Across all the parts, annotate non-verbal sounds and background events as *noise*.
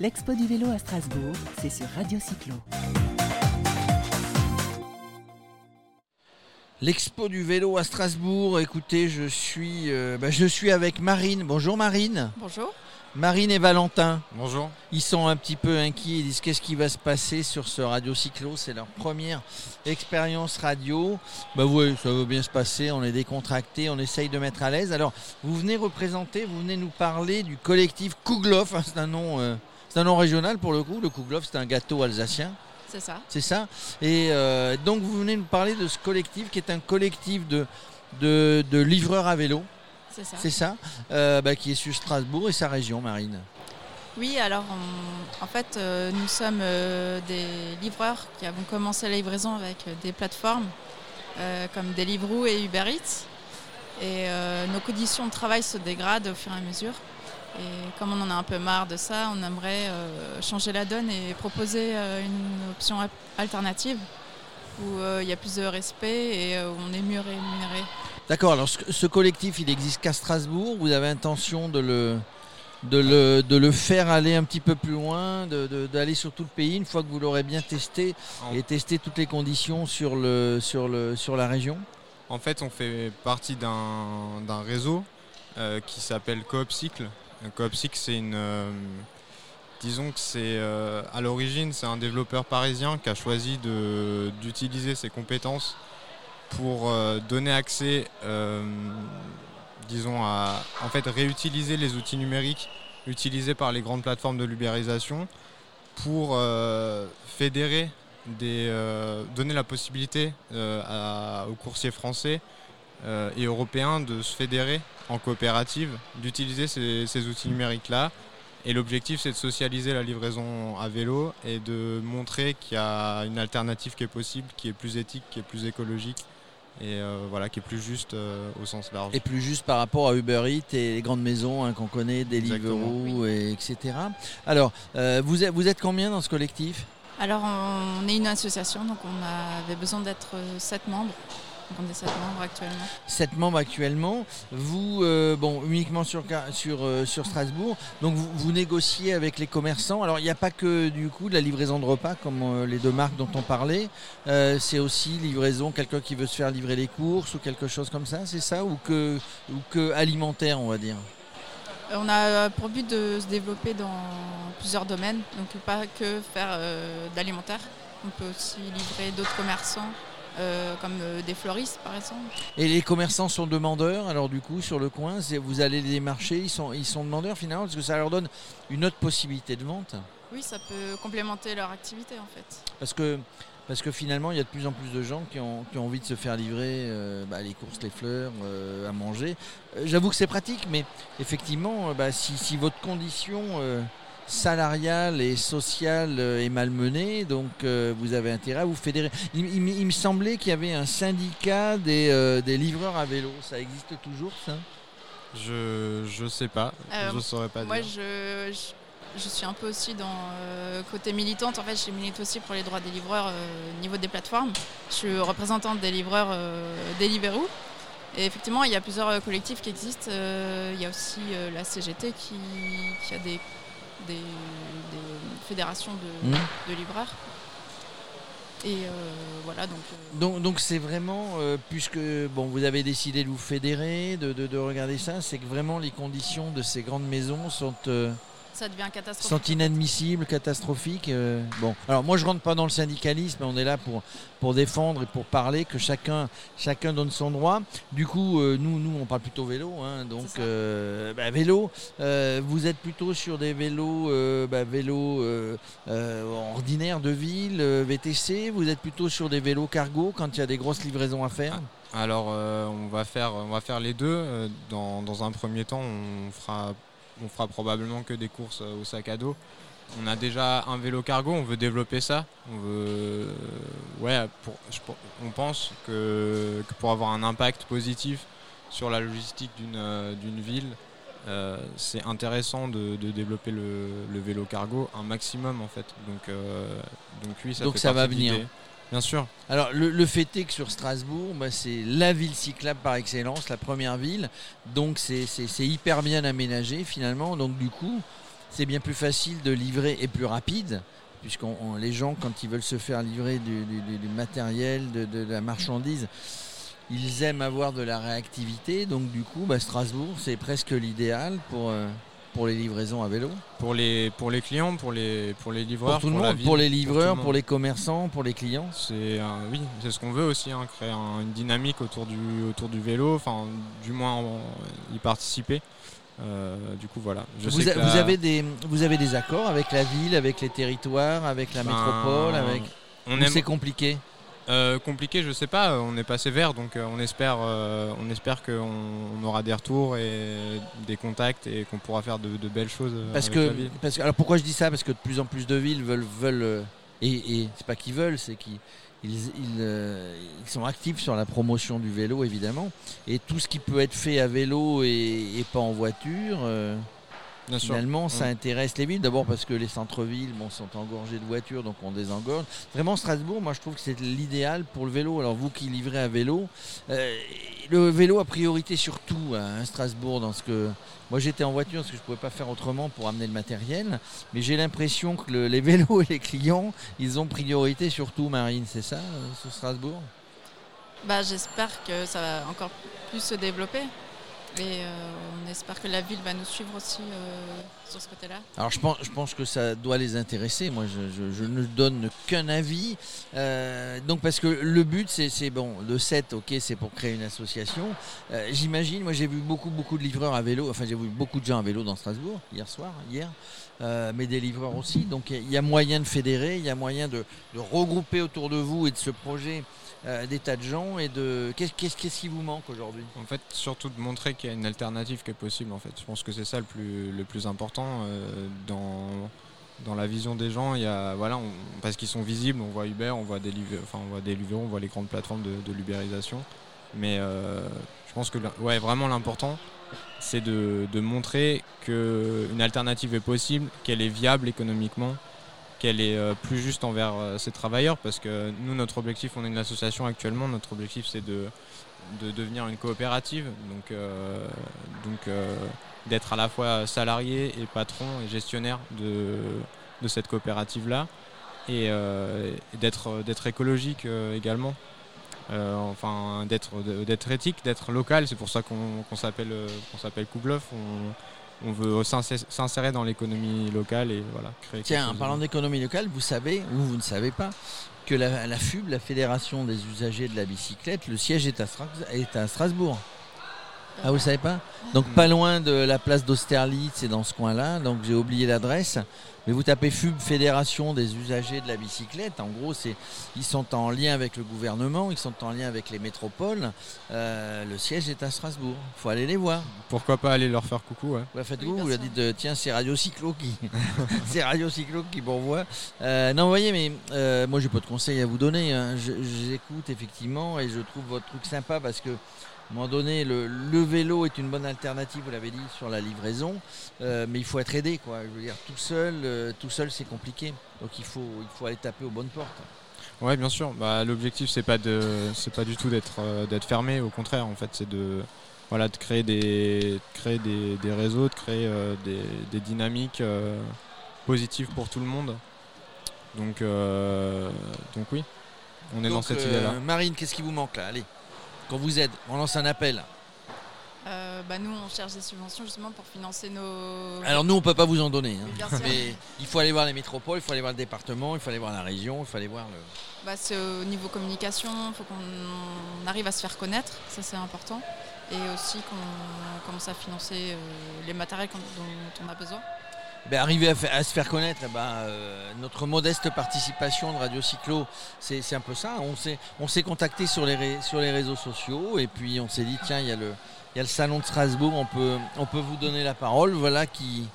L'Expo du vélo à Strasbourg, c'est sur Radio Cyclo. L'expo du vélo à Strasbourg, écoutez, je suis, euh, bah, je suis avec Marine. Bonjour Marine. Bonjour. Marine et Valentin. Bonjour. Ils sont un petit peu inquiets, ils disent qu'est-ce qui va se passer sur ce Radio Cyclo, c'est leur première expérience radio. Bah oui, ça va bien se passer, on est décontracté, on essaye de mettre à l'aise. Alors, vous venez représenter, vous venez nous parler du collectif Kouglof, hein, c'est un nom, euh, c'est un nom régional pour le coup. Le Kouglof, c'est un gâteau alsacien. C'est ça. C'est ça. Et euh, donc vous venez nous parler de ce collectif qui est un collectif de, de, de livreurs à vélo. C'est ça. C'est ça, euh, bah, qui est sur Strasbourg et sa région, Marine. Oui, alors on- en fait, euh, nous sommes des livreurs qui avons commencé la livraison avec des plateformes comme Deliveroo et Uber Eats. Et nos conditions de travail se dégradent au fur et à mesure. Et comme on en a un peu marre de ça, on aimerait euh, changer la donne et proposer euh, une option alternative où euh, il y a plus de respect et euh, où on est mieux rémunéré. D'accord, alors ce, ce collectif, il existe qu'à Strasbourg. Vous avez intention de le, de, le, de le faire aller un petit peu plus loin, de- de- d'aller sur tout le pays une fois que vous l'aurez bien testé et testé toutes les conditions sur, le, sur, le, sur la région? En fait, on fait partie d'un d'un réseau euh, qui s'appelle Coop Cycle. Euh, Coop Cycle, c'est une. euh, disons que c'est. euh, à l'origine, c'est un développeur parisien qui a choisi d'utiliser ses compétences pour donner accès, disons, à. En fait, réutiliser les outils numériques utilisés par les grandes plateformes de l'ubérisation pour fédérer donner la possibilité aux coursiers français euh, et européens de se fédérer en coopérative, d'utiliser ces, ces outils numériques-là. Et l'objectif, c'est de socialiser la livraison à vélo et de montrer qu'il y a une alternative qui est possible, qui est plus éthique, qui est plus écologique et euh, voilà, qui est plus juste euh, au sens large. Et plus juste par rapport à Uber Eats et les grandes maisons hein, qu'on connaît, Deliveroo, et etc. Alors, euh, vous, êtes, vous êtes combien dans ce collectif? Alors, on est une association, donc on avait besoin d'être sept membres. On est sept membres actuellement. 7 membres actuellement. Vous, euh, bon, uniquement sur, sur, euh, sur Strasbourg. Donc, vous, vous négociez avec les commerçants. Alors, il n'y a pas que du coup de la livraison de repas, comme euh, les deux marques dont on parlait. C'est aussi livraison, quelqu'un qui veut se faire livrer les courses ou quelque chose comme ça, c'est ça? Ou que, ou que alimentaire, on va dire? On a pour but de se développer dans plusieurs domaines, donc pas que faire d'alimentaire. On peut aussi livrer d'autres commerçants, euh, comme euh, des fleuristes par exemple. Et les commerçants sont demandeurs, alors du coup, sur le coin, vous allez les démarcher, ils sont, ils sont demandeurs finalement, parce que ça leur donne une autre possibilité de vente. Oui, ça peut complémenter leur activité en fait. Parce que, parce que finalement, il y a de plus en plus de gens qui ont, qui ont envie de se faire livrer euh, bah, les courses, les fleurs, euh, à manger. J'avoue que c'est pratique, mais effectivement, bah, si, si votre condition euh, salariale et sociale euh, est malmenée, donc euh, vous avez intérêt à vous fédérer. Il, il me- il me semblait qu'il y avait un syndicat des, euh, des livreurs à vélo. Ça existe toujours, ça? Je je sais pas, Euh, je saurais pas Moi, dire. je, je, je suis un peu aussi dans euh, côté militante. En fait, je milite aussi pour les droits des livreurs euh, au niveau des plateformes. Je suis représentante des livreurs euh, Deliveroo. Et effectivement, il y a plusieurs collectifs qui existent. Euh, il y a aussi euh, la CGT qui, qui a des, des, des fédérations de, de livreurs. Et euh, voilà, donc. euh, Donc, donc c'est vraiment, euh, puisque bon, vous avez décidé de vous fédérer, de, de- de regarder ça, c'est que vraiment les conditions de ces grandes maisons sont, ça devient catastrophique. sont inadmissibles, catastrophiques. euh. bon, alors moi je rentre pas dans le syndicalisme, on est là pour, pour défendre et pour parler, que chacun, chacun donne son droit. Du coup, euh, nous, nous, on parle plutôt vélo, hein, donc euh, bah, vélo. euh, vous êtes plutôt sur des vélos, euh, bah, vélos euh, euh, ordinaires de ville, euh, VTC. Vous êtes plutôt sur des vélos cargo quand il y a des grosses livraisons à faire? Alors, euh, on, va faire, on va faire les deux. Dans, dans un premier temps, on fera, on fera probablement que des courses euh, au sac à dos. On a déjà un vélo cargo, on veut développer ça. On, veut, ouais, pour, je- on pense que, que pour avoir un impact positif sur la logistique d'une euh, ville, euh, c'est intéressant de, de développer le, le vélo cargo un maximum en fait. Donc, euh, donc oui, ça Donc fait ça va venir. Bien sûr. Alors le, fait est que sur Strasbourg, bah, c'est la ville cyclable par excellence, la première ville. Donc c'est hyper bien aménagé finalement. Donc du coup, c'est bien plus facile de livrer et plus rapide, puisque les gens, quand ils veulent se faire livrer du, matériel, de, la marchandise, ils aiment avoir de la réactivité. Donc du coup, bah, Strasbourg, c'est presque l'idéal pour, euh, pour les livraisons à vélo. Pour les, pour les clients, pour les, pour les livreurs, pour tout le monde, pour les livreurs, pour, les commerçants, pour les clients. C'est oui, c'est ce qu'on veut aussi, hein, créer une dynamique autour du, autour du vélo, enfin du moins y participer. Euh, du coup, voilà. vous, avez des, vous avez des accords avec la ville, avec les territoires, avec la ben, métropole, avec. On C'est compliqué? Euh, compliqué, je sais pas. On est pas sévère, donc euh, on espère, on espère qu'on aura des retours et des contacts et qu'on pourra faire de, belles choses. Parce que, parce que, alors pourquoi je dis ça? Parce que de plus en plus de villes veulent, veulent et, et c'est pas qu'ils veulent, c'est qu'ils euh, ils, sont actifs sur la promotion du vélo évidemment et tout ce qui peut être fait à vélo et, pas en voiture finalement ça intéresse les villes d'abord parce que les centres-villes bon, sont engorgés de voitures donc on désengorge vraiment Strasbourg moi je trouve que c'est l'idéal pour le vélo alors vous qui livrez à vélo euh, le vélo a priorité sur tout à Strasbourg dans ce que moi, j'étais en voiture parce que je ne pouvais pas faire autrement pour amener le matériel. Mais j'ai l'impression que les *laughs* vélos et les clients, ils ont priorité sur tout, Marine. C'est ça, euh, ce Strasbourg? Bah, J'espère que ça va encore plus se développer. Et euh, on espère que la ville va nous suivre aussi euh, sur ce côté-là. Alors je pense, je pense que ça doit les intéresser. Moi, je, ne donne qu'un avis. Euh, donc parce que le but, c'est bon, le 7, ok, c'est pour créer une association. J'imagine, moi j'ai vu beaucoup, beaucoup de livreurs à vélo. Enfin, j'ai vu beaucoup de gens à vélo dans Strasbourg hier soir, hier. mais des livreurs aussi. Donc il y, a moyen de fédérer, il y a moyen de, de regrouper autour de vous et de ce projet euh, des tas de gens et de qu'est-ce, qu'est-ce, qui vous manque aujourd'hui? En fait, surtout de montrer qu'il y a une alternative qui est possible. En fait, je pense que c'est ça le plus, le plus important euh, dans dans la vision des gens. Il y a voilà, parce qu'ils sont visibles, on voit Uber, on voit des enfin on voit on voit les grandes plateformes de, l'ubérisation. Mais euh, je pense que ouais, vraiment l'important, c'est de, de montrer qu'une alternative est possible, qu'elle est viable économiquement qu'elle est euh, plus juste envers ses travailleurs parce que nous notre objectif on est une association actuellement notre objectif c'est de, de devenir une coopérative donc, euh, donc d'être à la fois salarié et patron et gestionnaire de, de cette coopérative là et, d'être d'être écologique également enfin d'être d'être éthique d'être local c'est pour ça qu'on s'appelle qu'on s'appelle Koubleuf on veut s'insérer dans l'économie locale et voilà, créer. Tiens, en parlant d'économie locale, vous savez, ou vous ne savez pas, que la, FUB, la Fédération des usagers de la bicyclette, le siège est à, Strasbourg. Ah, vous ne savez pas Donc, pas loin de la place d'Austerlitz, c'est dans ce coin-là. Donc, j'ai oublié l'adresse. Mais vous tapez FUB, Fédération des usagers de la bicyclette. En gros, c'est, ils sont en lien avec le gouvernement, ils sont en lien avec les métropoles. Euh, le siège est à Strasbourg. Il faut aller les voir. Pourquoi pas aller leur faire coucou ouais. Bah, Faites-vous, vous leur dites euh, tiens, c'est Radio Cyclo qui, *laughs* *laughs* c'est Radio Cyclo qui m'envoie. Euh, non, vous voyez, mais euh, moi, j'ai pas de conseils à vous donner. Hein. J'écoute effectivement et je trouve votre truc sympa parce que à un moment donné, le, vélo est une bonne alternative, vous l'avez dit, sur la livraison, euh, mais il faut être aidé. Quoi. Je veux dire, tout seul, euh, tout seul c'est compliqué. Donc il faut, il faut aller taper aux bonnes portes. Oui, bien sûr. Bah, L'objectif, c'est pas de, c'est pas du tout d'être, euh, d'être fermé. Au contraire, en fait, c'est de, voilà, de créer des, créer des, réseaux, de créer des, dynamiques positives pour tout le monde. Donc, donc oui, on est dans cette idée-là. Marine, qu'est-ce qui vous manque là? Allez qu'on vous aide On lance un appel. Euh, bah nous, on cherche des subventions justement pour financer nos. Alors nous, on peut pas vous en donner, hein. mais il faut aller voir les métropoles, il faut aller voir le département, il faut aller voir la région, il faut aller voir le. Bah, c'est au niveau communication, il faut qu'on arrive à se faire connaître, ça c'est important, et aussi qu'on commence à financer euh, les matériels dont on a besoin. Ben, arriver à, se faire connaître, eh ben, euh, notre modeste participation de Radio Cyclo, c'est un peu ça. On s'est contacté sur les, sur les réseaux sociaux et puis on s'est dit, tiens, il y, a le, y a le salon de Strasbourg, on peut, on peut vous donner la parole. Voilà qui,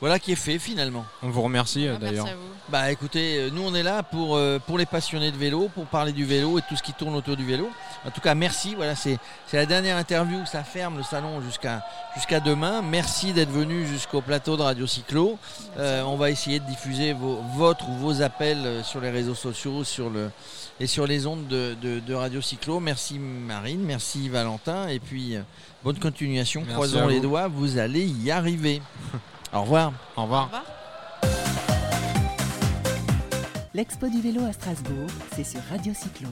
voilà qui est fait finalement. On vous remercie euh, d'ailleurs. Bah écoutez, euh, nous on est là pour, euh, pour les passionnés de vélo, pour parler du vélo et tout ce qui tourne autour du vélo. En tout cas, merci. Voilà, c'est la dernière interview. Ça ferme le salon jusqu'à jusqu'à demain. Merci d'être venu jusqu'au plateau de Radio Cyclo. on va essayer de diffuser vos, votre ou vos appels sur les réseaux sociaux sur le, et sur les ondes de, de, Radio Cyclo. Merci Marine, merci Valentin. Et puis bonne continuation. Croisons les doigts, vous allez y arriver. *laughs* Au revoir. Au Au revoir. revoir. L'expo du vélo à Strasbourg, c'est sur Radio Cyclo.